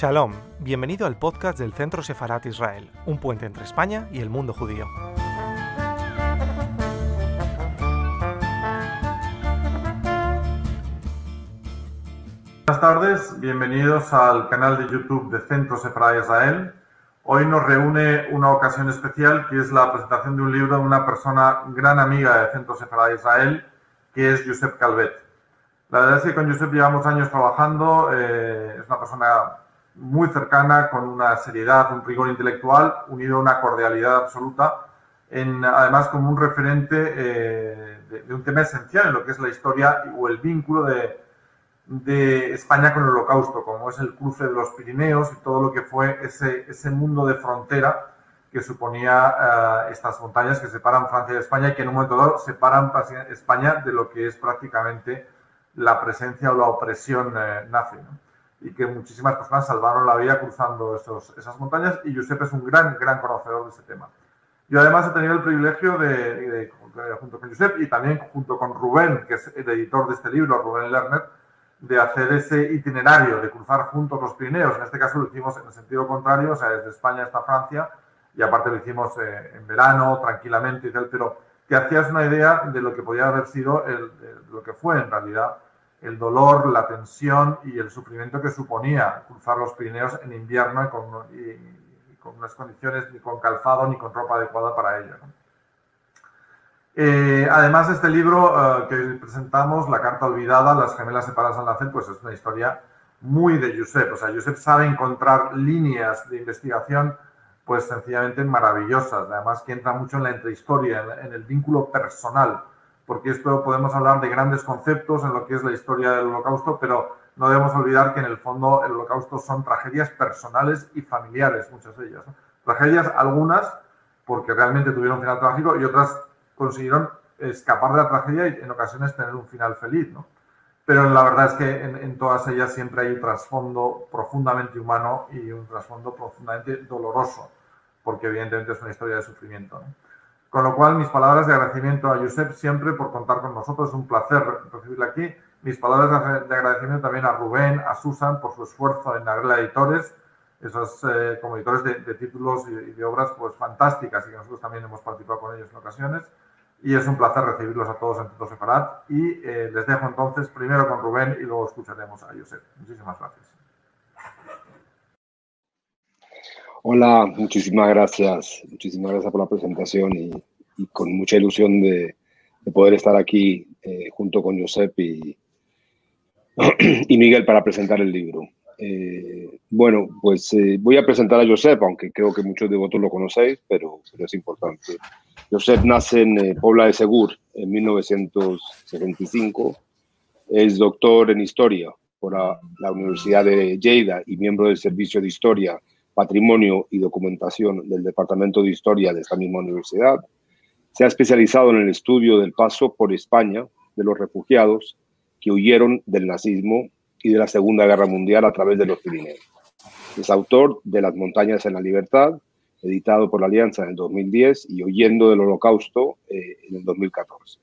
Shalom, bienvenido al podcast del Centro Sefarat Israel, un puente entre España y el mundo judío. Buenas tardes, bienvenidos al canal de YouTube de Centro Sefarat Israel. Hoy nos reúne una ocasión especial que es la presentación de un libro de una persona gran amiga de Centro Sefarat Israel, que es Josep Calvet. La verdad es que con Josep llevamos años trabajando, eh, es una persona muy cercana, con una seriedad, un rigor intelectual, unido a una cordialidad absoluta, en, además como un referente eh, de, un tema esencial en lo que es la historia o el vínculo de, de, España con el holocausto, como es el cruce de los Pirineos y todo lo que fue ese, ese mundo de frontera que suponía eh, estas montañas que separan Francia de España y que en un momento dado separan España de lo que es prácticamente la presencia o la opresión eh, nazi y que muchísimas personas salvaron la vida cruzando esos, esas montañas y Josep es un gran, gran conocedor de ese tema. Yo además he tenido el privilegio de, junto con Josep y también junto con Rubén, que es el editor de este libro, Rubén Lerner, de hacer ese itinerario, de cruzar juntos los Pirineos. En este caso lo hicimos en el sentido contrario, o sea, desde España hasta Francia, y aparte lo hicimos eh, en verano, tranquilamente y tal, pero que hacías una idea de lo que podía haber sido, el, lo que fue en realidad el dolor, la tensión y el sufrimiento que suponía cruzar los Pirineos en invierno con, unas condiciones ni con calzado ni con ropa adecuada para ello. Eh, además, este libro eh, que presentamos, La Carta Olvidada, Las gemelas separadas al nacer, pues es una historia muy de Josep. O sea, Josep sabe encontrar líneas de investigación pues sencillamente maravillosas, además que entra mucho en la entrehistoria, en el vínculo personal porque esto podemos hablar de grandes conceptos en lo que es la historia del holocausto, pero no debemos olvidar que en el fondo el holocausto son tragedias personales y familiares, muchas de ellas. Tragedias algunas porque realmente tuvieron un final trágico y otras consiguieron escapar de la tragedia y en ocasiones tener un final feliz, ¿no? Pero la verdad es que en, todas ellas siempre hay un trasfondo profundamente humano y un trasfondo profundamente doloroso, porque evidentemente es una historia de sufrimiento. Con lo cual, mis palabras de agradecimiento a Josep siempre por contar con nosotros. Es un placer recibirle aquí. Mis palabras de agradecimiento también a Rubén, a Susan por su esfuerzo en Agrela Editores, esos eh, como editores de, títulos y, de obras pues fantásticas y que nosotros también hemos participado con ellos en ocasiones. Y es un placer recibirlos a todos en Tito Separat. Y eh, les dejo entonces primero con Rubén y luego escucharemos a Josep. Muchísimas gracias. Hola, muchísimas gracias. Muchísimas gracias por la presentación y, con mucha ilusión de, poder estar aquí eh, junto con Josep y, y, Miguel para presentar el libro. Eh, bueno, pues eh, voy a presentar a Josep, aunque creo que muchos de vosotros lo conocéis, pero, pero es importante. Josep nace en Pobla de Segur en 1975. Es doctor en historia por la, la Universidad de Lleida y miembro del Servicio de Historia Patrimonio y Documentación del Departamento de Historia de esta misma universidad. Se ha especializado en el estudio del paso por España de los refugiados que huyeron del nazismo y de la Segunda Guerra Mundial a través de los Pirineos. Es autor de Las montañas en la libertad, editado por la Alianza en el 2010 y Huyendo del Holocausto eh, en el 2014.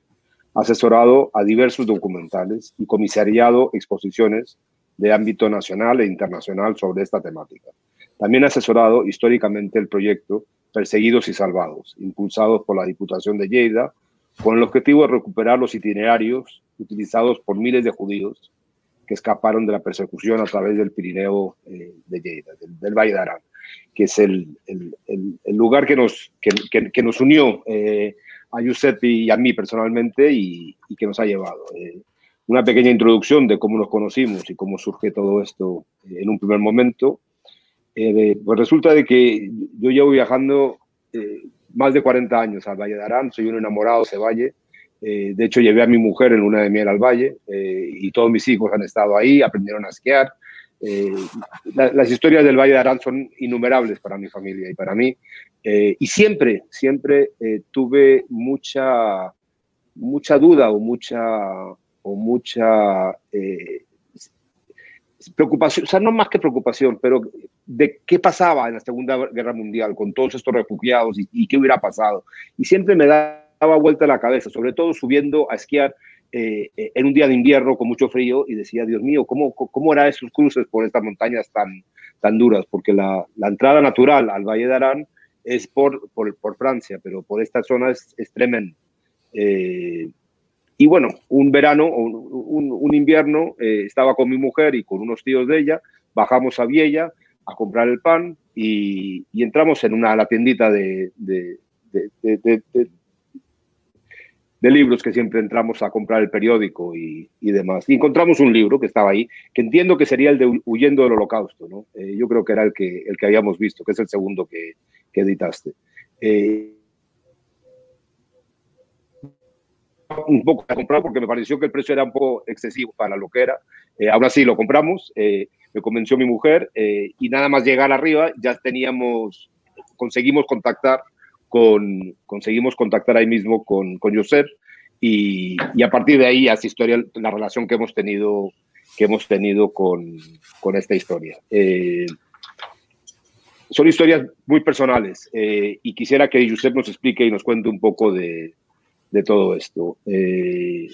Ha asesorado a diversos documentales y comisariado exposiciones de ámbito nacional e internacional sobre esta temática. También ha asesorado históricamente el proyecto Perseguidos y Salvados, impulsado por la Diputación de Lleida, con el objetivo de recuperar los itinerarios utilizados por miles de judíos que escaparon de la persecución a través del Pirineo eh, de Lleida, del, Valle de Arán, que es el, lugar que nos, que, nos unió eh, a Giuseppe y a mí personalmente y, que nos ha llevado. Eh, una pequeña introducción de cómo nos conocimos y cómo surge todo esto en un primer momento. Eh, pues resulta de que yo llevo viajando eh, más de 40 años al Valle de Arán, soy un enamorado de ese valle. Eh, de hecho, llevé a mi mujer en luna de miel al valle y todos mis hijos han estado ahí, aprendieron a esquiar. las historias del Valle de Arán son innumerables para mi familia y para mí. y siempre, siempre tuve mucha, mucha duda o mucha, o mucha preocupación, o sea, no más que preocupación, pero de qué pasaba en la Segunda Guerra Mundial con todos estos refugiados y, qué hubiera pasado. Y siempre me daba vuelta la cabeza, sobre todo subiendo a esquiar eh, en un día de invierno con mucho frío y decía, Dios mío, ¿cómo, cómo eran esos cruces por estas montañas tan, tan duras? Porque la, entrada natural al Valle de Arán es por, por, por Francia, pero por esta zona es, es tremendo. Eh, y bueno, un verano, un, un invierno, eh, estaba con mi mujer y con unos tíos de ella, bajamos a Viella a comprar el pan y, entramos en una la tiendita de, libros que siempre entramos a comprar el periódico y, y, demás. Y encontramos un libro que estaba ahí, que entiendo que sería el de Huyendo del Holocausto, ¿no? Eh, yo creo que era el que, el que habíamos visto, que es el segundo que, que editaste. Eh, un poco a comprar porque me pareció que el precio era un poco excesivo para lo que era. Eh, ahora sí lo compramos, eh, me convenció mi mujer eh, y nada más llegar arriba ya teníamos, conseguimos contactar con, conseguimos contactar ahí mismo con, con Josep y, y, a partir de ahí hace historia la relación que hemos tenido, que hemos tenido con, con esta historia. Eh, son historias muy personales eh, y quisiera que Josep nos explique y nos cuente un poco de, de todo esto. Eh,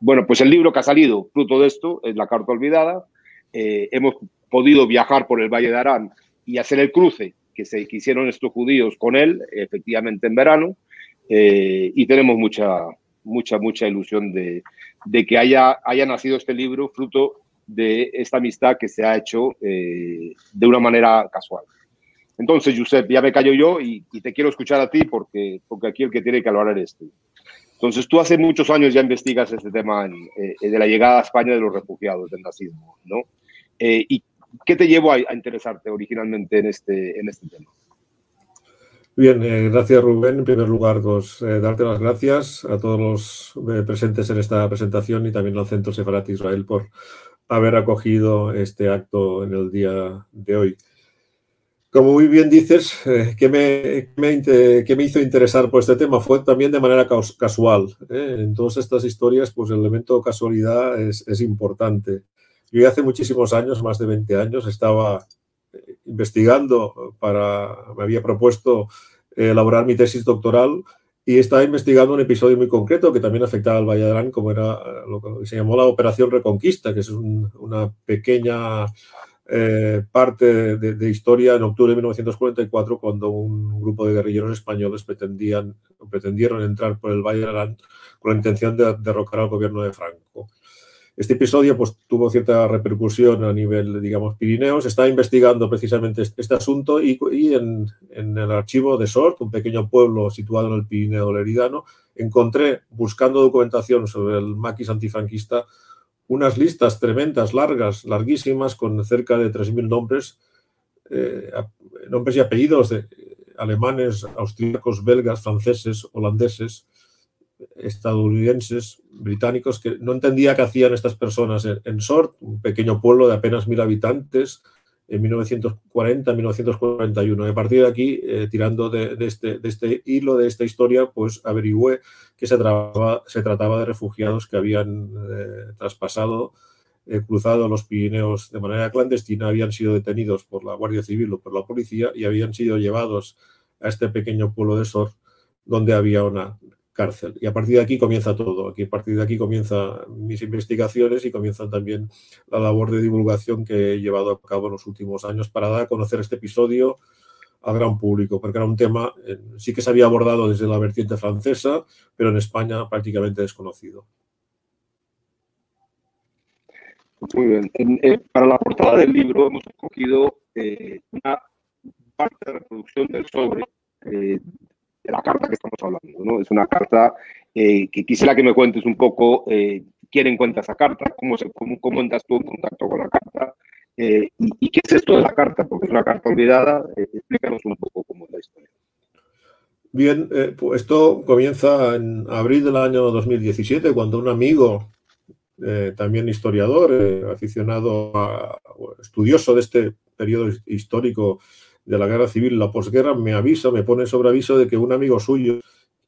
bueno, pues el libro que ha salido fruto de esto es La Carta Olvidada. Eh, hemos podido viajar por el Valle de Arán y hacer el cruce que se que hicieron estos judíos con él, efectivamente en verano, eh, y tenemos mucha, mucha, mucha ilusión de, de, que haya, haya nacido este libro fruto de esta amistad que se ha hecho eh, de una manera casual. Entonces, Josep, ya me callo yo y, y, te quiero escuchar a ti porque, porque aquí el que tiene que hablar eres tú. Entonces, tú hace muchos años ya investigas este tema eh, de la llegada a España de los refugiados del nazismo, ¿no? Eh, ¿Y qué te llevó a, interesarte originalmente en este, en este tema? Bien, eh, gracias Rubén. En primer lugar, pues, darte las gracias a todos los presentes en esta presentación y también al Centro Sefarat Israel por haber acogido este acto en el día de hoy. Como muy bien dices, eh, ¿qué, me, me, ¿qué, me, hizo interesar por este tema? Fue también de manera casual. ¿eh? En todas estas historias, pues el elemento casualidad es, es, importante. Yo hace muchísimos años, más de 20 años, estaba eh, investigando para, me había propuesto elaborar mi tesis doctoral y estaba investigando un episodio muy concreto que también afectaba al Arán, como era lo que se llamó la Operación Reconquista, que es un, una pequeña eh, parte de, historia en octubre de 1944, cuando un grupo de guerrilleros españoles pretendían, pretendieron entrar por el Valle de Arán con la intención de derrocar al gobierno de Franco. Este episodio pues, tuvo cierta repercusión a nivel, digamos, Pirineos. Estaba investigando precisamente este asunto y, y en, en, el archivo de Sort, un pequeño pueblo situado en el Pirineo Leridano, encontré, buscando documentación sobre el maquis antifranquista, unas listas tremendas, largas, larguísimas, con cerca de 3.000 nombres, eh, nombres y apellidos de alemanes, austríacos, belgas, franceses, holandeses, estadounidenses, británicos, que no entendía qué hacían estas personas en, en Sort, un pequeño pueblo de apenas mil habitantes, en 1940, 1941. Y a partir de aquí, eh, tirando este, de, este, hilo, de esta historia, pues averigüé que se trataba, se trataba de refugiados que habían eh, traspasado, eh, cruzado los Pirineos de manera clandestina, habían sido detenidos por la Guardia Civil o por la policía y habían sido llevados a este pequeño pueblo de Sor, donde había una Y a partir de aquí comienza todo. Aquí, a partir de aquí comienzan mis investigaciones y comienza también la labor de divulgación que he llevado a cabo en los últimos años para dar a conocer este episodio al gran público, porque era un tema, eh, sí que se había abordado desde la vertiente francesa, pero en España prácticamente desconocido. Muy bien. Eh, para la portada del libro hemos escogido eh, una parte de reproducción del sobre eh, la carta que estamos hablando. ¿no? Es una carta eh, que quisiera que me cuentes un poco eh, quién encuentra esa carta, cómo, se, cómo, cómo entras tú en contacto con la carta eh, y, qué es esto de la carta, porque es una carta olvidada. Eh, explícanos un poco cómo es la historia. Bien, eh, pues esto comienza en abril del año 2017, cuando un amigo, también historiador, aficionado, a, estudioso de este periodo histórico, de la guerra civil, la posguerra, me avisa, me pone sobre aviso de que un amigo suyo,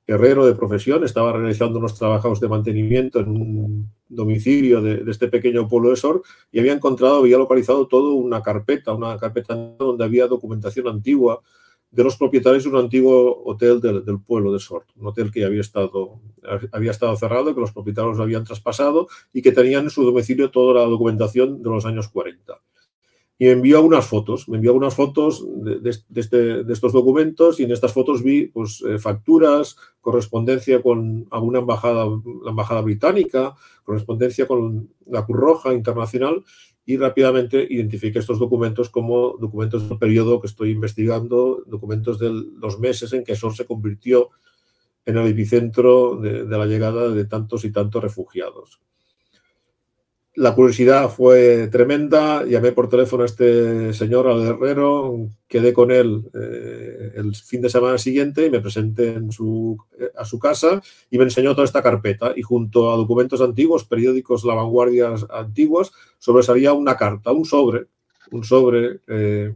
guerrero de profesión, estaba realizando unos trabajos de mantenimiento en un domicilio de, este pequeño pueblo de Sor y había encontrado, había localizado toda una carpeta, una carpeta donde había documentación antigua de los propietarios de un antiguo hotel del, pueblo de Sort, un hotel que había estado, había estado cerrado, que los propietarios lo habían traspasado y que tenían en su domicilio toda la documentación de los años 40. Y me envió unas fotos, me envió unas fotos de, este, de, estos documentos y en estas fotos vi pues, eh, facturas, correspondencia con alguna embajada, la embajada británica, correspondencia con la Cruz Roja Internacional y rápidamente identifiqué estos documentos como documentos del periodo que estoy investigando, documentos de los meses en que Sor se convirtió en el epicentro de, la llegada de tantos y tantos refugiados. La curiosidad fue tremenda, llamé por teléfono a este señor, al herrero, quedé con él eh, el fin de semana siguiente. Y me presenté en su, eh, a su casa y me enseñó toda esta carpeta. Y junto a documentos antiguos, periódicos, la vanguardia antiguas, sobresalía una carta, un sobre, un sobre eh,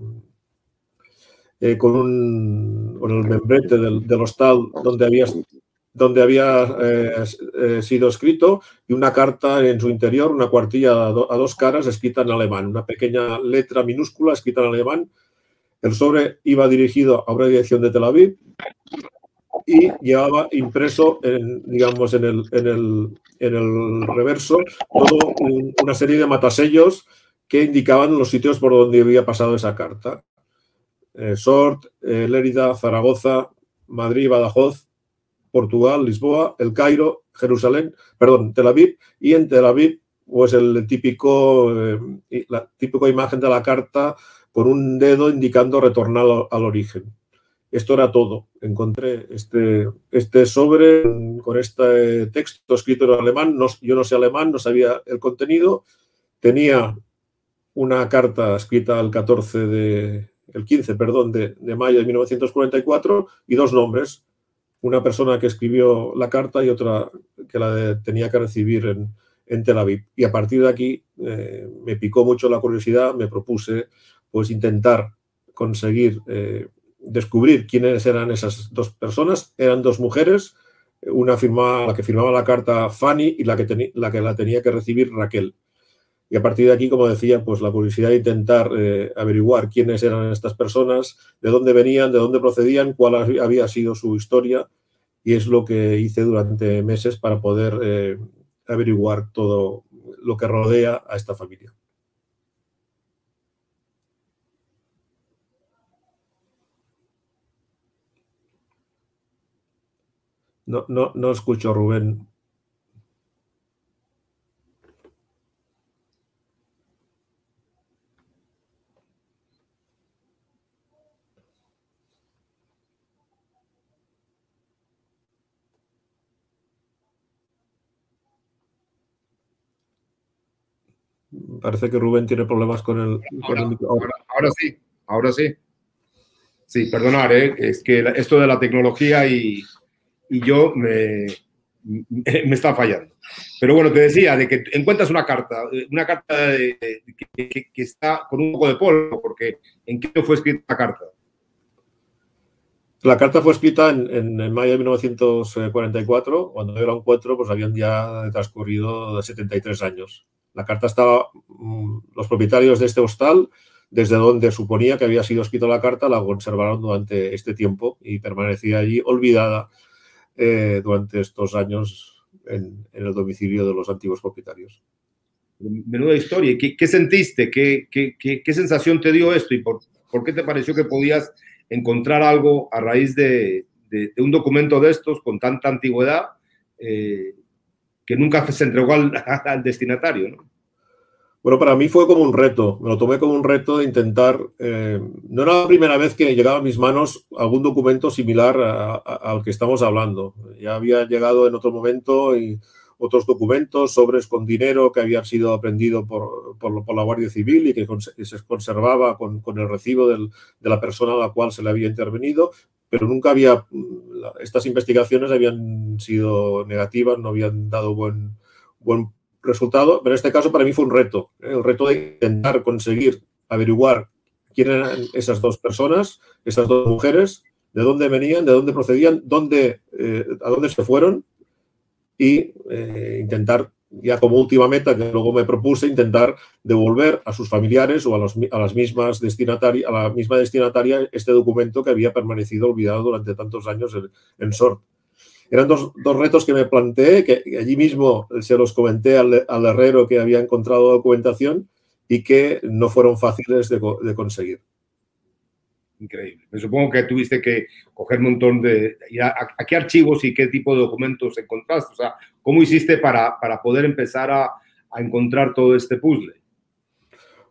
con, un, con el membrete del hostal donde había donde había eh, eh, sido escrito y una carta en su interior, una cuartilla a, dos caras escrita en alemán, una pequeña letra minúscula escrita en alemán. El sobre iba dirigido a una dirección de Tel Aviv y llevaba impreso, en, digamos, en el, en el, en el reverso toda una serie de matasellos que indicaban los sitios por donde había pasado esa carta. Eh, Sort, Lérida, Zaragoza, Madrid, Badajoz, Portugal, Lisboa, El Cairo, Jerusalén, perdón, Tel Aviv, y en Tel Aviv, pues el típico, eh, la típica imagen de la carta con un dedo indicando retornar al, origen. Esto era todo. Encontré este, este sobre con este texto escrito en alemán. No, yo no sé alemán, no sabía el contenido. Tenía una carta escrita el 14 de, el 15, perdón, de, de mayo de 1944 y dos nombres, una persona que escribió la carta y otra que la tenía que recibir en, Tel Aviv. Y a partir de aquí eh, me picó mucho la curiosidad, me propuse pues intentar conseguir eh, descubrir quiénes eran esas dos personas. Eran dos mujeres, una firmaba, la que firmaba la carta Fanny y la que, la que la tenía que recibir Raquel. Y a partir de aquí, como decía, pues la curiosidad de intentar eh, averiguar quiénes eran estas personas, de dónde venían, de dónde procedían, cuál había sido su historia, y es lo que hice durante meses para poder eh, averiguar todo lo que rodea a esta familia. No, no, no escucho, Rubén. Parece que Rubén tiene problemas con el, ahora, Ahora, sí, ahora sí. Sí, perdonar, ¿eh? es que esto de la tecnología y, y yo me, me, está fallando. Pero bueno, te decía de que encuentras una carta, una carta que, está con un poco de polvo, porque ¿en qué fue escrita la carta? La carta fue escrita en, en, mayo de 1944, cuando yo la encuentro, pues habían ya transcurrido 73 años. La carta estaba, mm, los propietarios de este hostal, desde donde suponía que había sido escrita la carta, la conservaron durante este tiempo y permanecía allí olvidada eh, durante estos años en, el domicilio de los antiguos propietarios. Menuda historia. ¿Qué, sentiste? ¿Qué, ¿Qué, qué, sensación te dio esto? ¿Y por, por, qué te pareció que podías encontrar algo a raíz de, de, un documento de estos con tanta antigüedad eh, que nunca se entregó al, destinatario. ¿no? Bueno, para mí fue como un reto, me lo tomé como un reto de intentar, eh, no era la primera vez que llegaba a mis manos algún documento similar al que estamos hablando. Ya había llegado en otro momento y otros documentos, sobres con dinero que había sido aprendido por, por, la Guardia Civil y que se conservaba con, el recibo de la persona a la cual se le había intervenido, pero nunca había, estas investigaciones habían sido negativas, no habían dado buen, buen resultado, pero en este caso para mí fue un reto, ¿eh? el reto de intentar conseguir averiguar quién eran esas dos personas, esas dos mujeres, de dónde venían, de dónde procedían, dónde, eh, a dónde se fueron y eh, intentar ya como última meta que luego me propuse intentar devolver a sus familiares o a, los, a las mismas destinatarias, a la misma destinataria este documento que había permanecido olvidado durante tantos años en, en SORT. Eran dos, dos, retos que me planteé, que allí mismo se los comenté al, al, herrero que había encontrado documentación y que no fueron fáciles de, de conseguir. Increíble. Me supongo que tuviste que coger un montón de... A, qué archivos y qué tipo de documentos encontraste? O sea, ¿cómo hiciste para, para poder empezar a, a encontrar todo este puzzle?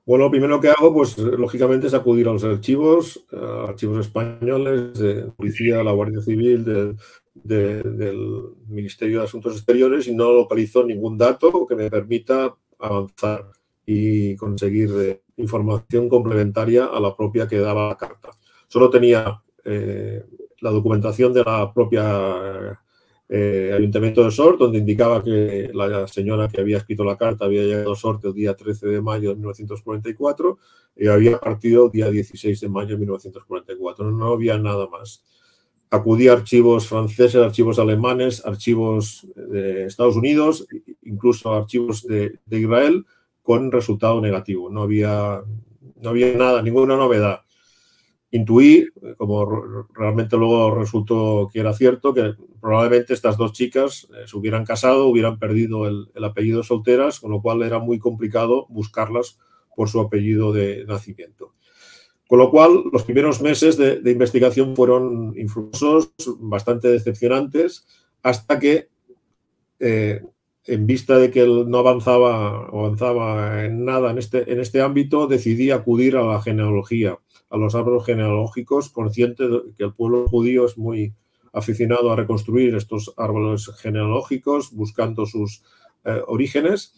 Bueno, lo primero que hago, pues lógicamente es acudir a los archivos, a archivos españoles, de policía, la Guardia Civil, de, del Ministerio de Asuntos Exteriores y no localizo ningún dato que me permita avanzar y conseguir eh, información complementaria a la propia que daba la carta. Solo tenía eh, la documentación de la propia eh, Ayuntamiento de Sort, donde indicaba que la señora que había escrito la carta había llegado a Sort el día 13 de mayo de 1944 y había partido el día 16 de mayo de 1944. No había nada más. Acudí a archivos franceses, archivos alemanes, archivos de Estados Unidos, incluso archivos de Israel, con resultado negativo. No había, no había nada, ninguna novedad. Intuí, como realmente luego resultó que era cierto, que probablemente estas dos chicas eh, se hubieran casado, hubieran perdido el, el, apellido solteras, con lo cual era muy complicado buscarlas por su apellido de nacimiento. Con lo cual, los primeros meses de, investigación fueron infructuosos, bastante decepcionantes, hasta que eh, en vista de que no avanzaba, avanzaba en nada en este, en este ámbito, decidí acudir a la genealogía, a los árboles genealógicos, consciente de que el pueblo judío es muy aficionado a reconstruir estos árboles genealógicos, buscando sus eh, orígenes,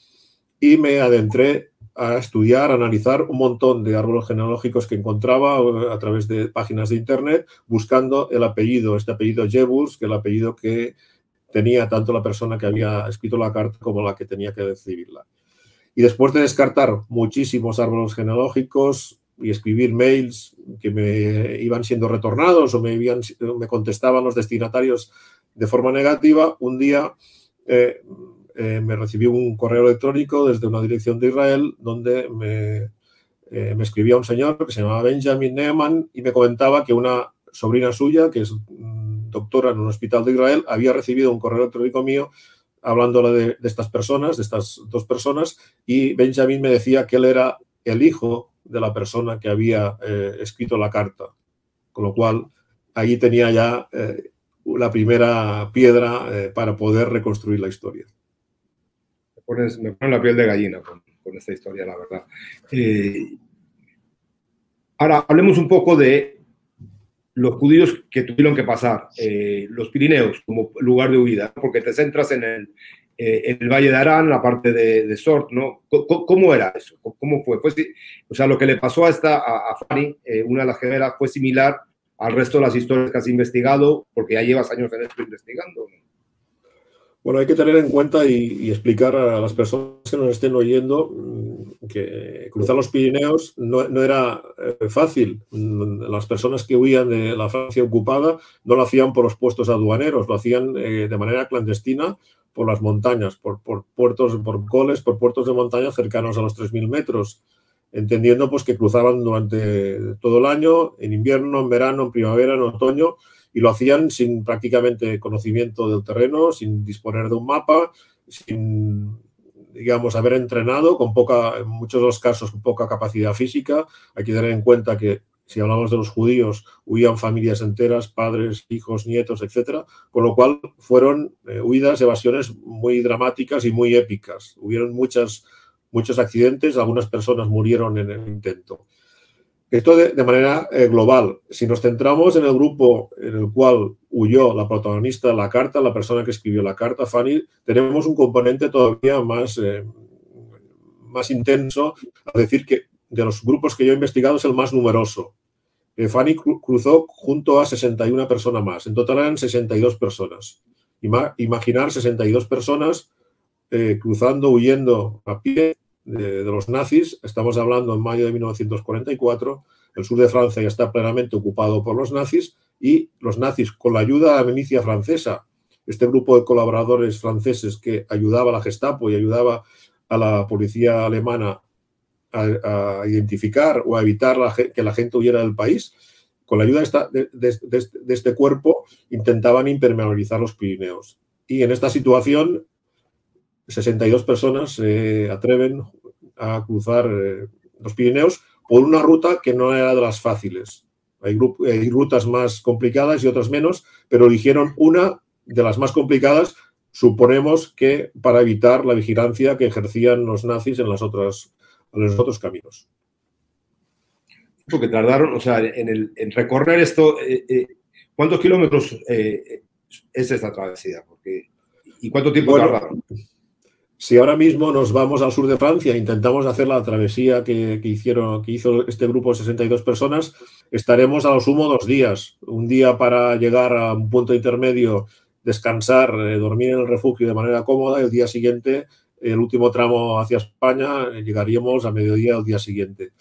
y me adentré a estudiar, a analizar un montón de árboles genealógicos que encontraba eh, a través de páginas de internet, buscando el apellido, este apellido Jebus, que es el apellido que tenía tanto la persona que había escrito la carta como la que tenía que recibirla. Y después de descartar muchísimos árboles genealógicos y escribir mails que me iban siendo retornados o me, habían, me contestaban los destinatarios de forma negativa, un día eh, eh, me recibí un correo electrónico desde una dirección de Israel donde me, eh, me escribía un señor que se llamaba Benjamin Neyman y me comentaba que una sobrina suya, que es doctora en un hospital de Israel, había recibido un correo electrónico mío hablándole de, estas personas, de estas dos personas, y Benjamin me decía que él era el hijo de la persona que había eh, escrito la carta. Con lo cual, allí tenía ya eh, la primera piedra eh, para poder reconstruir la historia. Me, pones, me pone la piel de gallina con, esta historia, la verdad. Ahora, hablemos un poco de los judíos que tuvieron que pasar eh, los Pirineos como lugar de huida, porque te centras en el, eh, en el Valle de Arán, la parte de, de Sort, ¿no? ¿Cómo, ¿Cómo, era eso? ¿Cómo fue? Pues, o sea, lo que le pasó a esta, a, a Fanny, eh, una de las gemelas, fue similar al resto de las historias que has investigado, porque ya llevas años en esto investigando. ¿no? Bueno, hay que tener en cuenta y, explicar a las personas que nos estén oyendo mm, que cruzar los Pirineos no, era eh, fácil. Las personas que huían de la Francia ocupada no lo hacían por los puestos aduaneros, lo hacían eh, de manera clandestina por las montañas, por, por, puertos, por coles, por puertos de montaña cercanos a los 3.000 metros, entendiendo pues que cruzaban durante todo el año, en invierno, en verano, en primavera, en otoño, y lo hacían sin prácticamente conocimiento del terreno, sin disponer de un mapa, sin, digamos, haber entrenado, con poca, en muchos de los casos, con poca capacidad física. Hay que tener en cuenta que si hablamos de los judíos, huían familias enteras, padres, hijos, nietos, etcétera, con lo cual fueron eh, huidas, evasiones muy dramáticas y muy épicas. Hubieron muchos accidentes, algunas personas murieron en el intento. Esto de, manera eh, global. Si nos centramos en el grupo en el cual huyó la protagonista de la carta, la persona que escribió la carta, Fanny, tenemos un componente todavía más, eh, más intenso, a decir que de los grupos que yo he investigado es el más numeroso. Eh, Fanny cru cruzó junto a 61 personas más. En total eran 62 personas. Ima imaginar 62 personas cruzando, huyendo a pie de, los nazis. Estamos hablando en mayo de 1944. El sur de Francia ya está plenamente ocupado por los nazis y los nazis, con la ayuda de la milicia francesa este grupo de colaboradores franceses que ayudaba a la Gestapo y ayudaba a la policía alemana a, identificar o a evitar que la gente huyera del país, con la ayuda de, este cuerpo intentaban impermeabilizar los Pirineos. Y en esta situación, 62 personas se atreven a cruzar eh, los Pirineos por una ruta que no era de las fáciles. Hay, hay, rutas más complicadas y otras menos, pero eligieron una de las más complicadas, suponemos que para evitar la vigilancia que ejercían los nazis en, las otras, en los otros caminos. Porque tardaron, o sea, en, el, en recorrer esto, eh, eh, ¿cuántos kilómetros eh, es esta travesía? Porque, ¿Y cuánto tiempo tardaron? Si ahora mismo nos vamos al sur de Francia e intentamos hacer la travesía que, hicieron, que hizo este grupo de 62 personas, estaremos a lo sumo dos días. Un día para llegar a un punto intermedio, descansar, eh, dormir en el refugio de manera cómoda y el día siguiente, el último tramo hacia España, eh, llegaríamos a mediodía el día siguiente.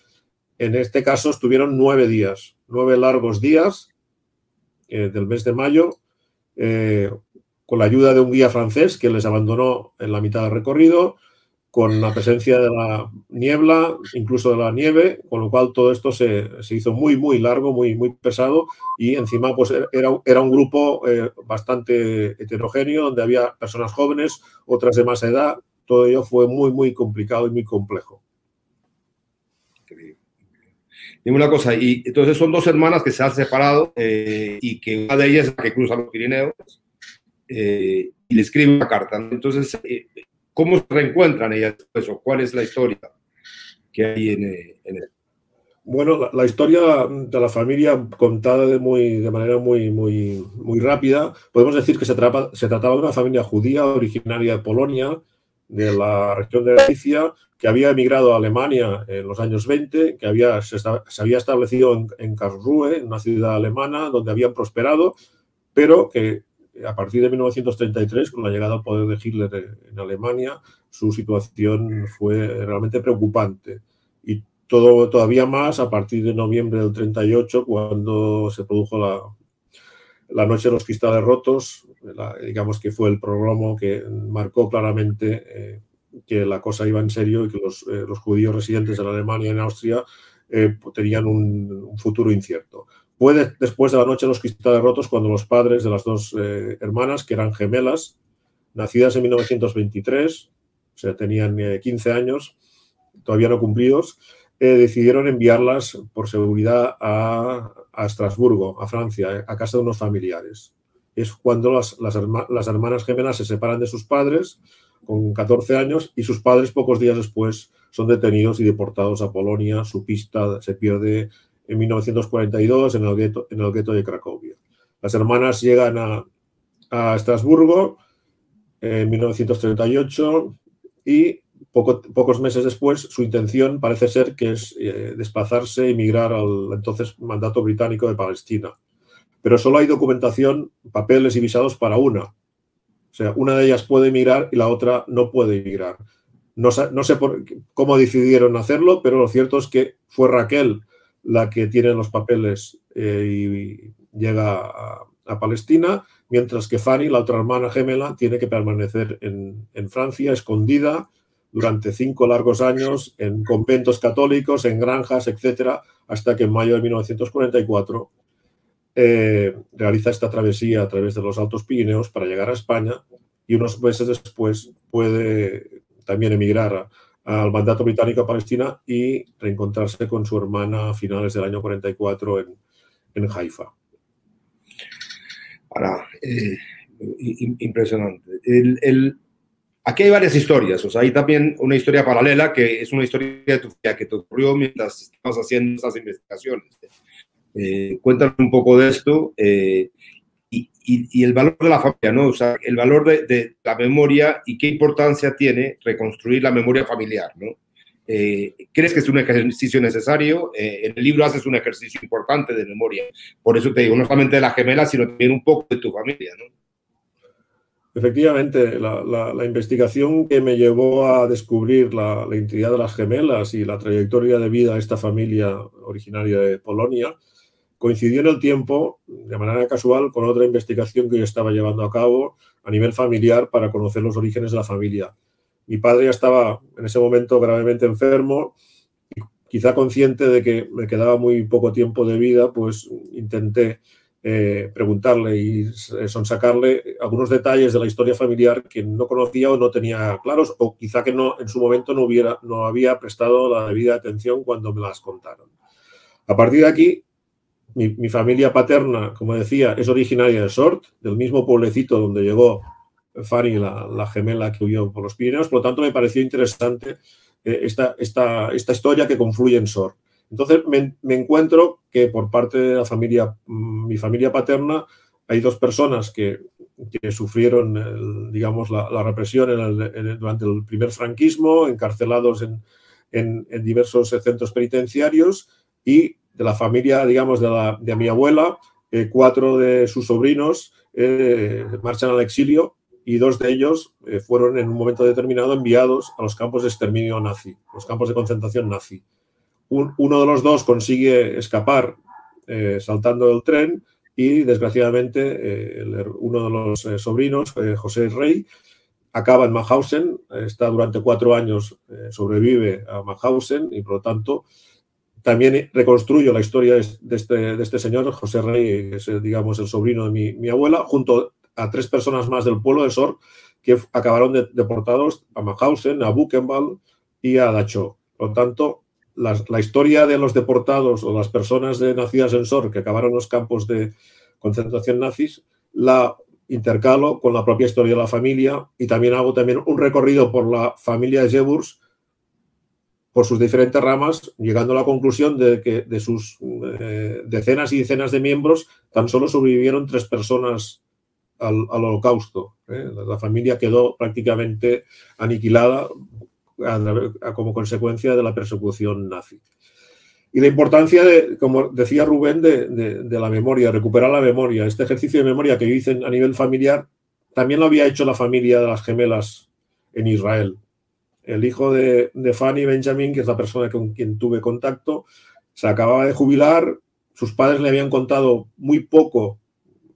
En este caso estuvieron nueve días, nueve largos días eh, del mes de mayo, con la ayuda de un guía francés que les abandonó en la mitad del recorrido, con la presencia de la niebla, incluso de la nieve, con lo cual todo esto se, hizo muy, muy largo, muy, muy pesado y encima pues era, era un grupo eh, bastante heterogéneo, donde había personas jóvenes, otras de más edad, todo ello fue muy, muy complicado y muy complejo. Dime una cosa, y entonces son dos hermanas que se han separado eh, y que una de ellas es la que cruza los Pirineos eh, y le escribe una carta. Entonces, eh, ¿cómo se reencuentran ellas? ¿Cuál es la historia que hay en, eh, en Bueno, la, historia de la familia contada de, muy, de manera muy, muy, muy rápida, podemos decir que se, se trataba de una familia judía originaria de Polonia, de la región de Galicia, que había emigrado a Alemania en los años 20, que había, se, había establecido en, en Karlsruhe, una ciudad alemana, donde habían prosperado, pero que a partir de 1933, con la llegada al poder de Hitler en Alemania, su situación fue realmente preocupante. Y todo, todavía más a partir de noviembre del 38, cuando se produjo la, la Noche de los Cristales Rotos, digamos que fue el programa que marcó claramente eh, que la cosa iba en serio y que los, eh, los judíos residentes en Alemania y en Austria eh, tenían un futuro incierto. Fue después de la noche de los cristales rotos cuando los padres de las dos eh, hermanas, que eran gemelas, nacidas en 1923, o sea, tenían 15 eh, años, todavía no cumplidos, eh, decidieron enviarlas por seguridad a, Estrasburgo, a Francia, a casa de unos familiares. Es cuando las, las hermanas gemelas se separan de sus padres con 14 años y sus padres pocos días después son detenidos y deportados a Polonia. Su pista se pierde en 1942 en el gueto, en el gueto de Cracovia. Las hermanas llegan a, a Estrasburgo en 1938 y poco, pocos meses después su intención parece ser que es eh, desplazarse y emigrar al entonces mandato británico de Palestina. Pero solo hay documentación, papeles y visados para una. O sea, una de ellas puede emigrar y la otra no puede emigrar. No, no sé por, cómo decidieron hacerlo, pero lo cierto es que fue Raquel la que tiene los papeles eh, y llega a, Palestina, mientras que Fanny, la otra hermana gemela, tiene que permanecer en, Francia, escondida durante cinco largos años en conventos católicos, en granjas, etcétera, hasta que en mayo de 1944 eh, realiza esta travesía a través de los Altos Pirineos para llegar a España y unos meses después puede también emigrar al mandato británico a Palestina y reencontrarse con su hermana a finales del año 44 en, en Haifa. Eh, impresionante. Aquí hay varias historias, hay también una historia paralela que es una historia que te ocurrió mientras estabas haciendo estas investigaciones. Eh, cuéntanos un poco de esto. Eh, y, el valor de la familia, ¿no? O sea, el valor de, la memoria y qué importancia tiene reconstruir la memoria familiar, ¿no? Eh, ¿Crees que es un ejercicio necesario? Eh, en el libro haces un ejercicio importante de memoria. Por eso te digo, no solamente de la gemela, sino también un poco de tu familia, ¿no? Efectivamente, la, investigación que me llevó a descubrir la, la, identidad de las gemelas y la trayectoria de vida de esta familia originaria de Polonia coincidió en el tiempo, de manera casual, con otra investigación que yo estaba llevando a cabo a nivel familiar para conocer los orígenes de la familia. Mi padre ya estaba en ese momento gravemente enfermo quizá consciente de que me quedaba muy poco tiempo de vida, pues intenté eh, preguntarle y sonsacarle algunos detalles de la historia familiar que no conocía o no tenía claros, o quizá que no, en su momento no, hubiera, no había prestado la debida atención cuando me las contaron. A partir de aquí, mi, familia paterna, como decía, es originaria de Sort, del mismo pueblecito donde llegó Fanny, la, gemela que huyó por los Pirineos, por lo tanto me pareció interesante eh, esta, historia que confluye en Sort. Entonces me, encuentro que por parte de la familia, mm, mi familia paterna, hay dos personas que, sufrieron, digamos, la, represión durante el primer franquismo, encarcelados en, diversos centros penitenciarios y de la familia, digamos, de, mi abuela, eh, cuatro de sus sobrinos eh, marchan al exilio y dos de ellos eh, fueron en un momento determinado enviados a los campos de exterminio nazi, los campos de concentración nazi. Uno de los dos consigue escapar saltando del tren y desgraciadamente uno de los sobrinos, José Rey, acaba en Mauthausen, está durante cuatro años, sobrevive a Mauthausen y por lo tanto también reconstruyo la historia de este, de este señor, José Rey, que es digamos el sobrino de mi, mi, abuela, junto a tres personas más del pueblo de Sor que acabaron deportados a Mauthausen, a Buchenwald y a Dachau. Por lo tanto, la, historia de los deportados o las personas de, nacidas en Sor que acabaron los campos de concentración nazis, la intercalo con la propia historia de la familia y también hago también un recorrido por la familia de Jeburs por sus diferentes ramas, llegando a la conclusión de que de sus eh, decenas y decenas de miembros tan solo sobrevivieron tres personas al, holocausto. ¿eh? La familia quedó prácticamente aniquilada como consecuencia de la persecución nazi. Y la importancia, de, como decía Rubén, de, la memoria, recuperar la memoria. Este ejercicio de memoria que yo hice a nivel familiar, también lo había hecho la familia de las gemelas en Israel. El hijo de, Fanny Benjamin, que es la persona con quien tuve contacto, se acababa de jubilar, sus padres le habían contado muy poco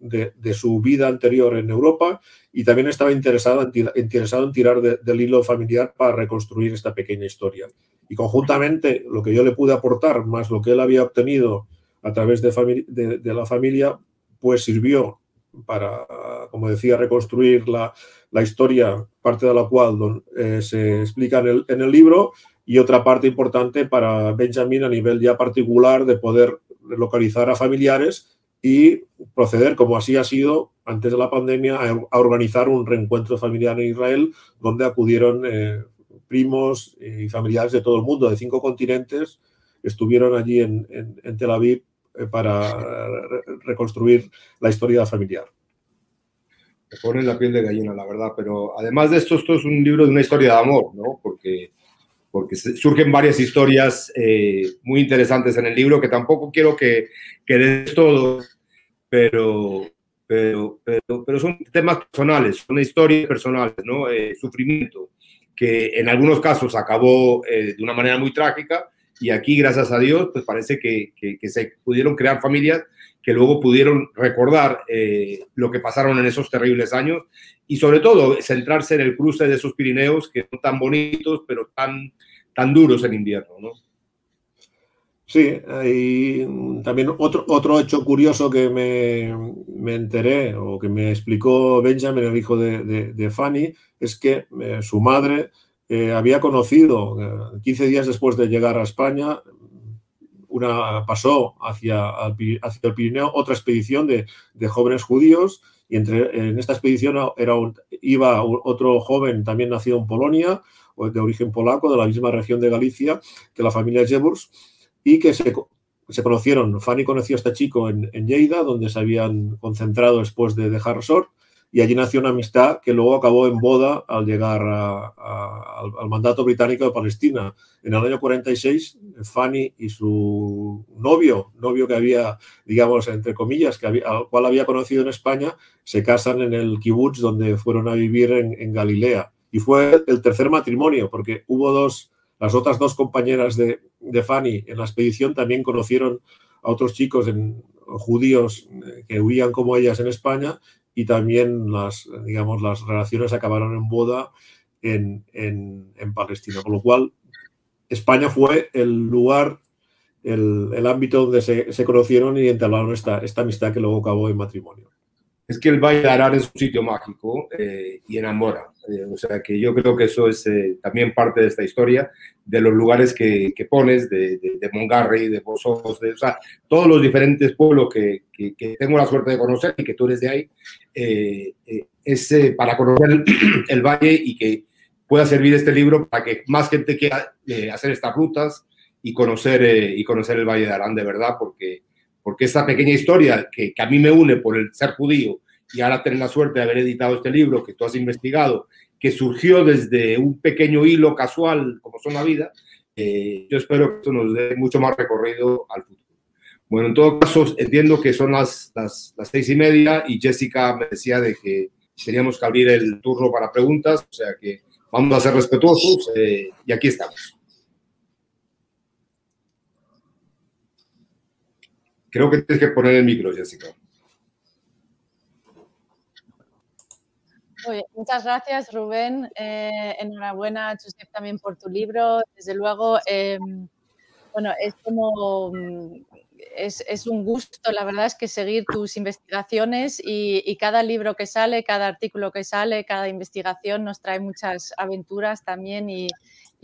de, su vida anterior en Europa y también estaba interesado en, interesado en tirar del hilo familiar para reconstruir esta pequeña historia. Y conjuntamente lo que yo le pude aportar, más lo que él había obtenido a través de, de, la familia, pues sirvió para, como decía, reconstruir la, la historia, parte de la cual eh, se explica en el, libro, y otra parte importante para Benjamin a nivel ya particular de poder localizar a familiares y proceder, como así ha sido antes de la pandemia, a, organizar un reencuentro familiar en Israel donde acudieron eh, primos y familiares de todo el mundo, de cinco continentes, estuvieron allí en, Tel Aviv eh, para reconstruir la historia familiar. Me pone la piel de gallina, la verdad, pero además de esto, esto es un libro de una historia de amor, ¿no? Porque, porque surgen varias historias eh, muy interesantes en el libro que tampoco quiero que, que des todo, pero, pero, pero, pero, son temas personales, son historias personales, ¿no? Eh, sufrimiento, que en algunos casos acabó eh, de una manera muy trágica y aquí, gracias a Dios, pues parece que, que, se pudieron crear familias que luego pudieron recordar eh, lo que pasaron en esos terribles años y sobre todo centrarse en el cruce de esos Pirineos que son tan bonitos pero tan, tan duros en invierno, ¿no? Sí, y también otro, otro hecho curioso que me, me, enteré o que me explicó Benjamin, el hijo de, Fanny, es que eh, su madre eh, había conocido, 15 eh, días después de llegar a España, una, pasó hacia, hacia el Pirineo otra expedición de, de jóvenes judíos y entre, en esta expedición era iba otro joven también nacido en Polonia, de origen polaco, de la misma región de Galicia, que la familia Jeburs y que se, se conocieron. Fanny conoció a este chico en, en, Lleida, donde se habían concentrado después de dejar Resort, y allí nació una amistad que luego acabó en boda al llegar al, mandato británico de Palestina. En el año 46, Fanny y su novio, novio que había, digamos, entre comillas, que había, al cual había conocido en España, se casan en el kibutz donde fueron a vivir en, Galilea. Y fue el tercer matrimonio, porque hubo dos, las otras dos compañeras de, Fanny en la expedición también conocieron a otros chicos en, judíos eh, que huían como ellas en España y también las, digamos, las relaciones acabaron en boda en, Palestina. Con lo cual, España fue el lugar, el, ámbito donde se, conocieron y entablaron esta, esta amistad que luego acabó en matrimonio es que el Arán es un sitio mágico eh, y enamora. Eh, o sea que yo creo que eso es eh, también parte de esta historia, de los lugares que, que pones, de, de, de, Mongarri, de Pozos, de o sea, todos los diferentes pueblos que, que, tengo la suerte de conocer y que tú eres de ahí, es para conocer el, el, valle y que pueda servir este libro para que más gente quiera hacer estas rutas y conocer, y conocer el Valle de Arán de verdad, porque porque esta pequeña historia que, a mí me une por el ser judío y ahora tener la suerte de haber editado este libro que tú has investigado, que surgió desde un pequeño hilo casual, como son la vida, eh, yo espero que esto nos dé mucho más recorrido al futuro. Bueno, en todo caso, entiendo que son las, las, seis y media y Jessica me decía de que teníamos que abrir el turno para preguntas, o sea que vamos a ser respetuosos eh, y aquí estamos. Creo que tienes que poner el micro, Jessica. Muchas gracias, Rubén. Eh, enhorabuena, Josep, también por tu libro. Desde luego, em, bueno, es como mm, es, un gusto, la verdad es que seguir tus investigaciones y, cada libro que sale, cada artículo que sale, cada investigación nos trae muchas aventuras también y,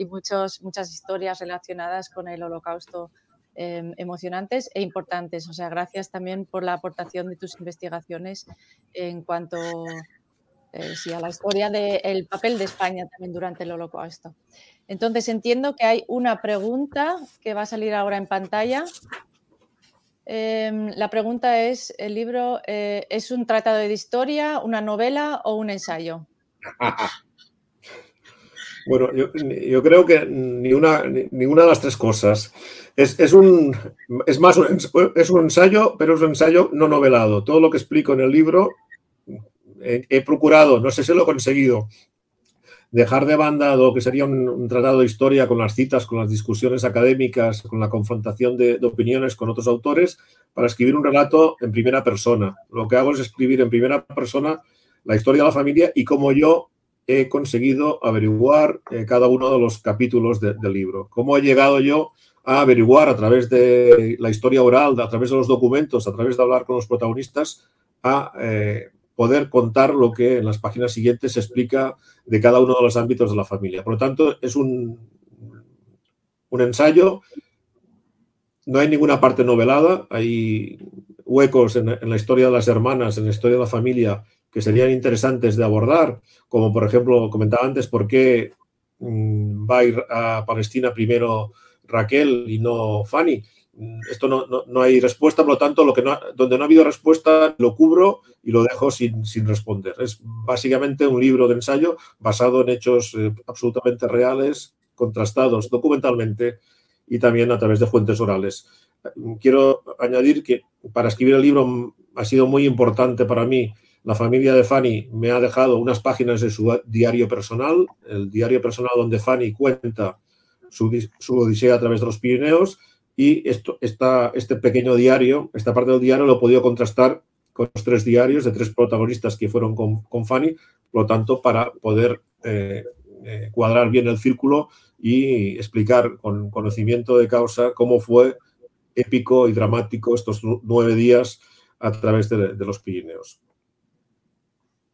muchos, muchas historias relacionadas con el holocausto Em, emocionantes e importantes. O sea, gracias también por la aportación de tus investigaciones en cuanto eh, a la historia del papel de España también durante el holocausto. Entonces, entiendo que hay una pregunta que va a salir ahora en pantalla. Em, la pregunta es, ¿el libro eh, es un tratado de historia, una novela o un ensayo? Bueno, yo, creo que ni una, ninguna de las tres cosas. Es, un, es más, un, es un ensayo, pero es un ensayo no novelado. Todo lo que explico en el libro he, procurado, no sé si lo he conseguido, dejar de banda lo que sería un, tratado de historia con las citas, con las discusiones académicas, con la confrontación de, opiniones con otros autores, para escribir un relato en primera persona. Lo que hago es escribir en primera persona la historia de la familia y cómo yo he conseguido averiguar eh, cada uno de los capítulos del libro. ¿Cómo he llegado yo a averiguar a través de la historia oral, a través de los documentos, a través de hablar con los protagonistas, a eh, poder contar lo que en las páginas siguientes se explica de cada uno de los ámbitos de la familia? Por lo tanto, es un, un ensayo. No hay ninguna parte novelada, hay huecos en, en la historia de las hermanas, en la historia de la familia, que serían interesantes de abordar, como por ejemplo comentaba antes, por qué mm, va a ir a Palestina primero Raquel y no Fanny. Mm, esto no, no, hay respuesta, por lo tanto, lo que no, donde no ha habido respuesta lo cubro y lo dejo sin, sin responder. Es básicamente un libro de ensayo basado en hechos eh, absolutamente reales, contrastados documentalmente y también a través de fuentes orales. Quiero añadir que para escribir el libro ha sido muy importante para mí la familia de Fanny me ha dejado unas páginas de su diario personal, el diario personal donde Fanny cuenta su, odisea a través de los Pirineos y esto, este pequeño diario, esta parte del diario lo he podido contrastar con los tres diarios de tres protagonistas que fueron con, Fanny, por lo tanto, para poder eh, eh, cuadrar bien el círculo y explicar con conocimiento de causa cómo fue épico y dramático estos nueve días a través de los Pirineos.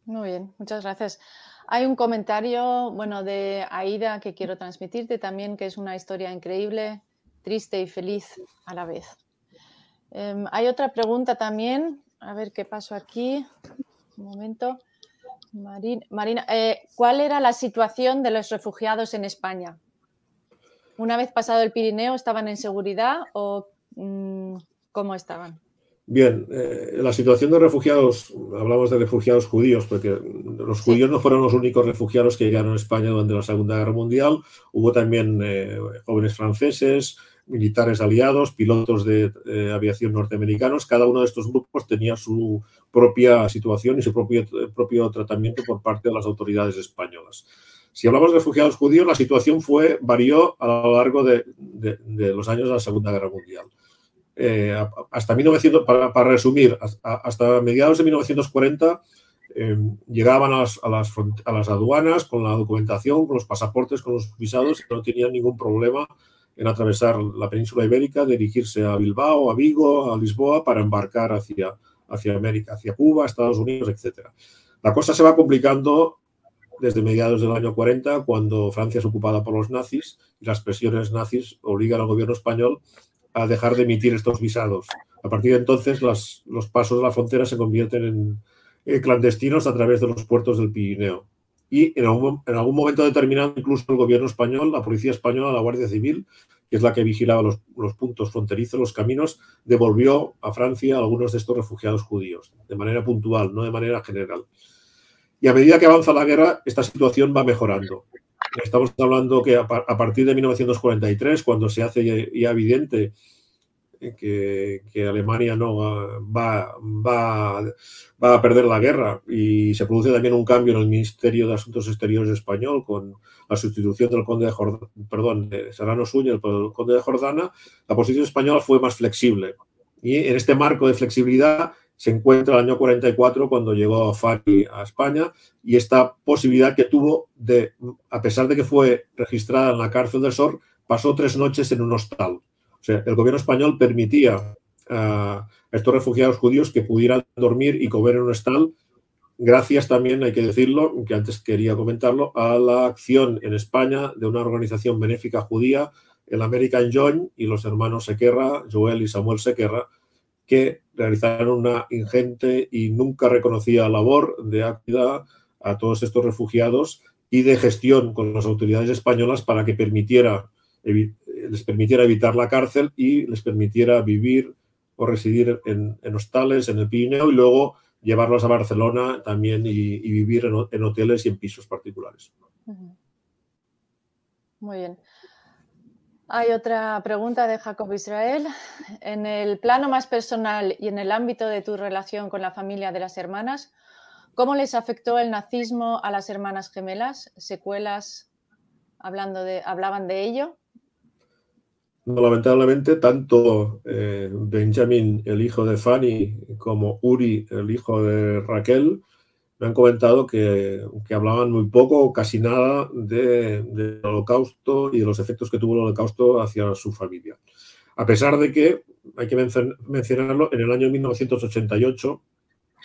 Muy bien, muchas gracias. Hay un comentario, bueno, de Aida que quiero transmitirte también, que es una historia increíble, triste y feliz a la vez. Em, hay otra pregunta también, a ver qué pasó aquí. Un momento. Marina, eh, ¿cuál era la situación de los refugiados en España? Una vez pasado el Pirineo, ¿estaban en seguridad o mm, cómo estaban? Bien, eh, la situación de refugiados, hablamos de refugiados judíos, porque los judíos no fueron los únicos refugiados que llegaron a España durante la Segunda Guerra Mundial, hubo también eh, jóvenes franceses, militares aliados, pilotos de eh, aviación norteamericanos, cada uno de estos grupos tenía su propia situación y su propio, propio tratamiento por parte de las autoridades españolas. Si hablamos de refugiados judíos, la situación varió a lo largo de los años de la Segunda Guerra Mundial eh, hasta 1900, para, resumir, hasta, mediados de 1940 eh, llegaban a, las, aduanas con la documentación, con los pasaportes, con los visados y no tenían ningún problema en atravesar la península ibérica, dirigirse a Bilbao, a Vigo, a Lisboa para embarcar hacia, hacia América, hacia Cuba, Estados Unidos, etc. La cosa se va complicando desde mediados del año 40, cuando Francia es ocupada por los nazis y las presiones nazis obligan al gobierno español a dejar de emitir estos visados. A partir de entonces, los pasos de la frontera se convierten en eh, clandestinos a través de los puertos del Pirineo. Y en algún, en algún, momento determinado, incluso el gobierno español, la policía española, la Guardia Civil, que es la que vigilaba los, los puntos fronterizos, los caminos, devolvió a Francia a algunos de estos refugiados judíos, de manera puntual, no de manera general. Y a medida que avanza la guerra, esta situación va mejorando. Estamos hablando que a, partir de 1943, cuando se hace ya evidente que, Alemania no va, va, va, a perder la guerra y se produce también un cambio en el Ministerio de Asuntos Exteriores español con la sustitución del conde de Jordana, perdón, de Serrano Suñer por el conde de Jordana, la posición española fue más flexible. Y en este marco de flexibilidad se encuentra el año 44 cuando llegó Fari a España y esta posibilidad que tuvo de, a pesar de que fue registrada en la cárcel del SOR, pasó tres noches en un hostal. O sea, el gobierno español permitía a estos refugiados judíos que pudieran dormir y comer en un hostal, gracias también, hay que decirlo, que antes quería comentarlo, a la acción en España de una organización benéfica judía, el American Joint y los hermanos Sequerra, Joel y Samuel Sequerra, que realizaron una ingente y nunca reconocida labor de actividad a todos estos refugiados y de gestión con las autoridades españolas para que permitiera, les permitiera evitar la cárcel y les permitiera vivir o residir en, hostales en el Pirineo y luego llevarlos a Barcelona también y, vivir en, en, hoteles y en pisos particulares. Muy bien. Hay otra pregunta de Jacob Israel. En el plano más personal y en el ámbito de tu relación con la familia de las hermanas, ¿cómo les afectó el nazismo a las hermanas gemelas? ¿Secuelas hablando de, hablaban de ello? Lamentablemente, tanto eh, Benjamin, el hijo de Fanny, como Uri, el hijo de Raquel, me han comentado que, hablaban muy poco casi nada del holocausto y de los efectos que tuvo el holocausto hacia su familia. A pesar de que, hay que mencionarlo, en el año 1988,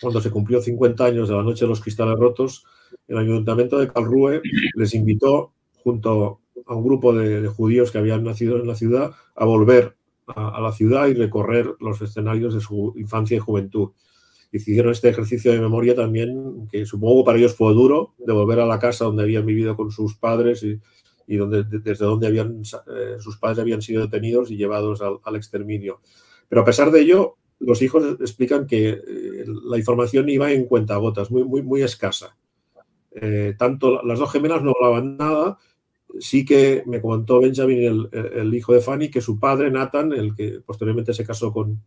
cuando se cumplió 50 años de la Noche de los Cristales Rotos, el Ayuntamiento de Calrue les invitó, junto a un grupo de, judíos que habían nacido en la ciudad, a volver a la ciudad y recorrer los escenarios de su infancia y juventud hicieron este ejercicio de memoria también, que supongo para ellos fue duro, de volver a la casa donde habían vivido con sus padres y, y desde donde habían, eh, sus padres habían sido detenidos y llevados al, exterminio. Pero a pesar de ello, los hijos explican que eh, la información iba en cuentagotas, muy, muy, muy escasa. Eh, tanto las dos gemelas no hablaban nada, sí que me comentó Benjamin, el, hijo de Fanny, que su padre, Nathan, el que posteriormente se casó con,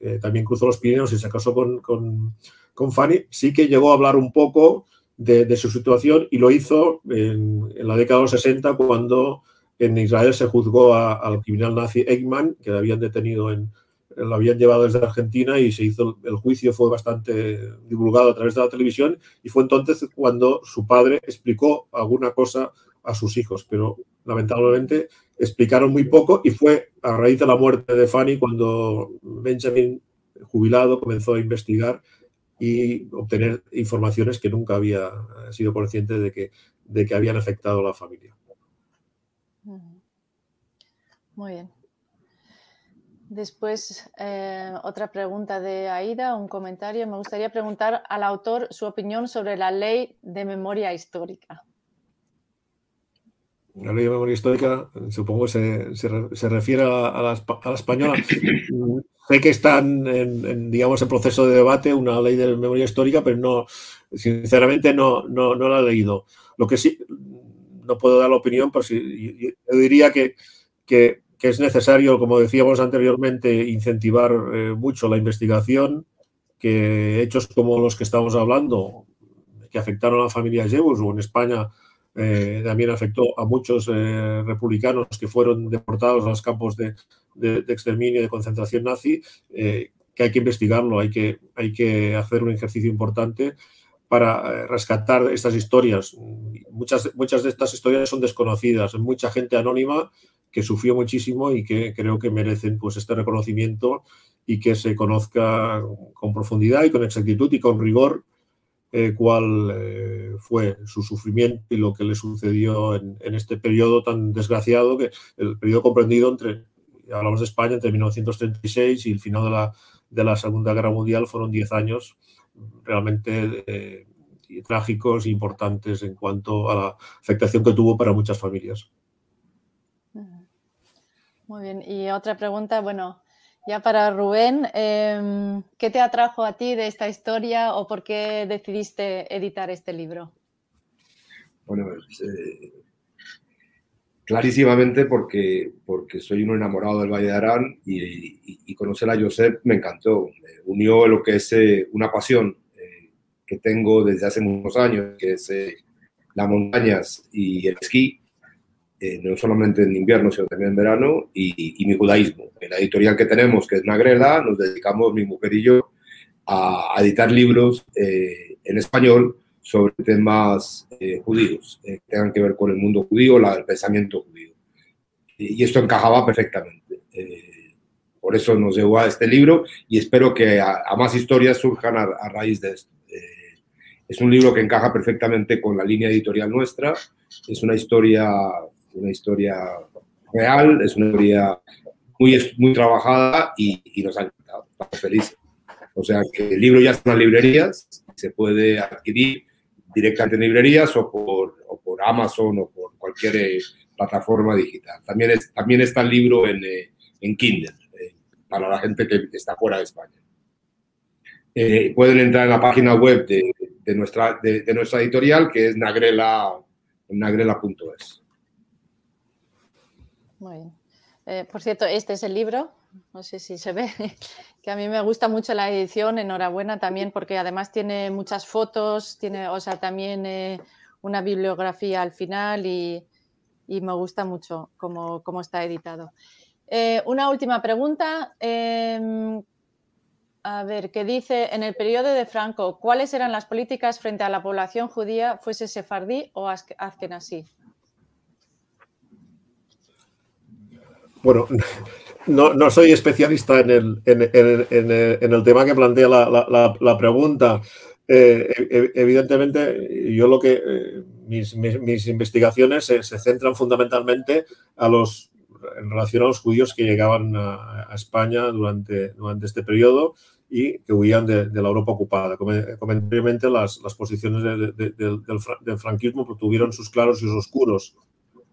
eh, también cruzó los Pirineos y se casó con, con, Fanny, sí que llegó a hablar un poco de, su situación y lo hizo en, la década de los 60 cuando en Israel se juzgó al criminal nazi Eichmann, que lo habían detenido en, lo habían llevado desde Argentina y se hizo el juicio fue bastante divulgado a través de la televisión y fue entonces cuando su padre explicó alguna cosa a sus hijos, pero lamentablemente explicaron muy poco y fue a raíz de la muerte de Fanny cuando Benjamin, jubilado, comenzó a investigar y obtener informaciones que nunca había sido consciente de que, de que habían afectado a la familia. Muy bien. Después, eh, otra pregunta de Aida, un comentario. Me gustaría preguntar al autor su opinión sobre la ley de memoria histórica. La ley de memoria histórica, supongo, se, se, refiere a la, a, la, española. sé que están en, digamos, en proceso de debate una ley de memoria histórica, pero no, sinceramente no, no, no la he leído. Lo que sí, no puedo dar la opinión, pero sí, yo diría que, que, que es necesario, como decíamos anteriormente, incentivar eh, mucho la investigación, que hechos como los que estamos hablando, que afectaron a la familia Jebus o en España eh, también afectó a muchos eh, republicanos que fueron deportados a los campos de, exterminio y de concentración nazi, que hay que investigarlo, hay que, hay que hacer un ejercicio importante para rescatar estas historias. Muchas, muchas de estas historias son desconocidas, mucha gente anónima que sufrió muchísimo y que creo que merecen pues, este reconocimiento y que se conozca con profundidad y con exactitud y con rigor eh, cuál eh, fue su sufrimiento y lo que le sucedió en, este periodo tan desgraciado, que el periodo comprendido entre, hablamos de España, entre 1936 y el final de la, de la Segunda Guerra Mundial fueron 10 años realmente eh, trágicos e importantes en cuanto a la afectación que tuvo para muchas familias. Muy bien. Y otra pregunta, bueno, ya para Rubén, em, ¿qué te atrajo a ti de esta historia o por qué decidiste editar este libro? Bueno, pues, eh, clarísimamente porque, porque soy un enamorado del Valle de Arán y, conocer a Josep me encantó. Me unió lo que es eh, una pasión eh, que tengo desde hace muchos años, que es las montañas y el esquí eh, no solamente en invierno, sino también en verano, y, mi judaísmo. La editorial que tenemos, que es Nagrela, nos dedicamos, mi mujer y yo, a, editar libros eh, en español sobre temas eh, judíos, que tengan que ver con el mundo judío, la, el pensamiento judío. Y, esto encajaba perfectamente. por eso nos llevó a este libro y espero que a, más historias surjan a, a raíz de esto. es un libro que encaja perfectamente con la línea editorial nuestra. Es una historia una historia real, es una historia muy, trabajada y, nos ha encantado, estamos felices. O sea que el libro ya está en las librerías, se puede adquirir directamente en librerías o por, Amazon o por cualquier eh, plataforma digital. También, también está el libro en, eh, Kindle, eh, para la gente que está fuera de España. pueden entrar en la página web de, nuestra, de, nuestra editorial, que es nagrela, nagrela.es. Muy bien. Eh, por cierto, este es el libro, no sé si se ve, que a mí me gusta mucho la edición, enhorabuena también porque además tiene muchas fotos, tiene, o sea, también eh, una bibliografía al final y, me gusta mucho cómo, está editado. Eh, una última pregunta. Em, a ver, ¿qué dice, en el periodo de Franco, ¿cuáles eran las políticas frente a la población judía, fuese sefardí o azkenasí? Bueno, no, soy especialista en el, en, el, tema que plantea la, pregunta. Eh, evidentemente, yo lo que eh, mis, investigaciones se, centran fundamentalmente a los en relación a los judíos que llegaban a, España durante, durante este periodo y que huían de, la Europa ocupada. Comentablemente, las, las posiciones del, franquismo tuvieron sus claros y sus oscuros.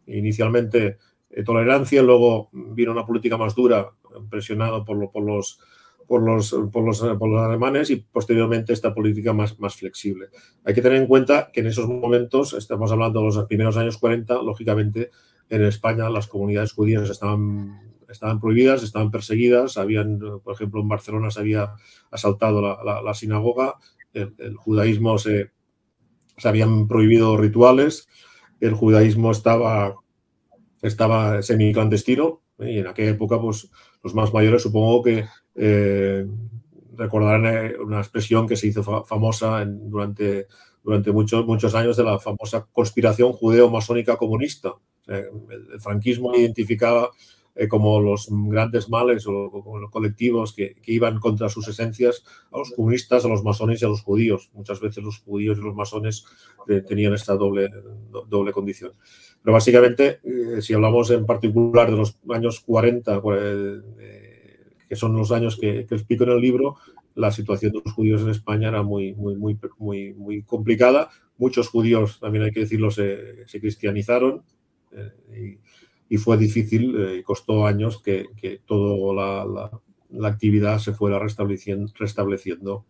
Inicialmente eh, tolerancia, luego vino una política más dura, presionado por, los, por, los, por, los, por, los, alemanes y posteriormente esta política más, más flexible. Hay que tener en cuenta que en esos momentos, estamos hablando de los primeros años 40, lógicamente en España las comunidades judías estaban, estaban prohibidas, estaban perseguidas, habían, por ejemplo, en Barcelona se había asaltado la, la, sinagoga, el, el judaísmo se, se habían prohibido rituales, el judaísmo estaba estaba semi-clandestino ¿eh? y en aquella época pues los más mayores supongo que eh, recordarán eh, una expresión que se hizo famosa durante, durante muchos, muchos años de la famosa conspiración judeo-masónica comunista. el, franquismo identificaba como los grandes males o colectivos que, que, iban contra sus esencias a los comunistas, a los masones y a los judíos. Muchas veces los judíos y los masones tenían esta doble, doble condición. Pero básicamente, eh, si hablamos en particular de los años 40, eh, que son los años que, explico en el libro, la situación de los judíos en España era muy, muy, muy, muy, muy complicada. Muchos judíos, también hay que decirlo, se, cristianizaron eh, y, fue difícil y costó años que, toda la, la, actividad se fuera restableciendo. restableciendo.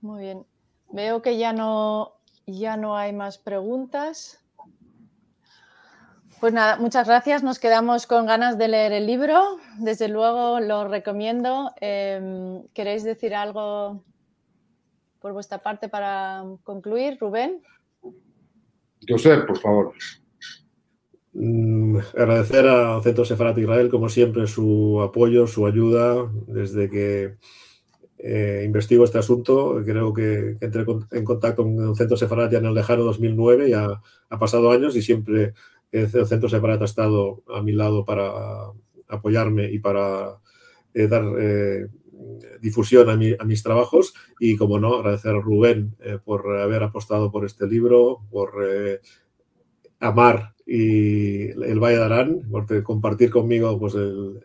Muy bien. Veo que ya no, ya no hay más preguntas. Pues nada, muchas gracias. Nos quedamos con ganas de leer el libro. Desde luego lo recomiendo. Em, ¿Queréis decir algo por vuestra parte para concluir, Rubén. José, por favor. Mm, agradecer al Centro Sefarat Israel, como siempre, su apoyo, su ayuda desde que eh, investigo este asunto. Creo que, entré en contacto con el Centro Sefarat ya en el lejano 2009, ya ha pasado años y siempre el Centro Sefarat ha estado a mi lado para apoyarme y para eh, dar eh, difusión a, mis trabajos y, como no, agradecer a Rubén por haber apostado por este libro, por amar y el Valle de Arán, por compartir conmigo pues, el,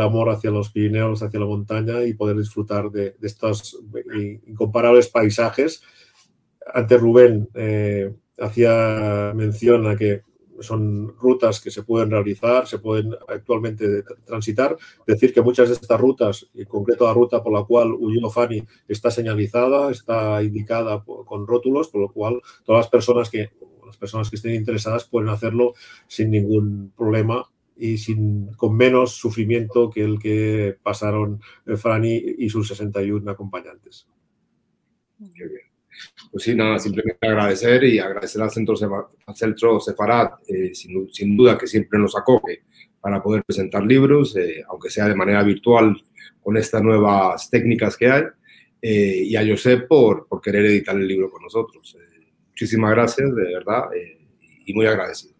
amor hacia los Pirineos, hacia la montaña y poder disfrutar de, estos incomparables paisajes. Antes Rubén eh, hacía mención a que son rutas que se pueden realizar, se pueden actualmente transitar. Decir que muchas de estas rutas, en concreto la ruta por la cual huyó Fani, está señalizada, está indicada con rótulos, por lo cual todas las personas que las personas que estén interesadas pueden hacerlo sin ningún problema y sin, con menos sufrimiento que el que pasaron eh, Franny y sus 61 acompañantes. Pues sí, nada, simplemente agradecer y agradecer al Centro, al centro Separat, eh, sin, duda que siempre nos acoge para poder presentar libros, eh, aunque sea de manera virtual con estas nuevas técnicas que hay, y a Josep por, por querer editar el libro con nosotros. Muchísimas gracias, de verdad, eh, y muy agradecidos.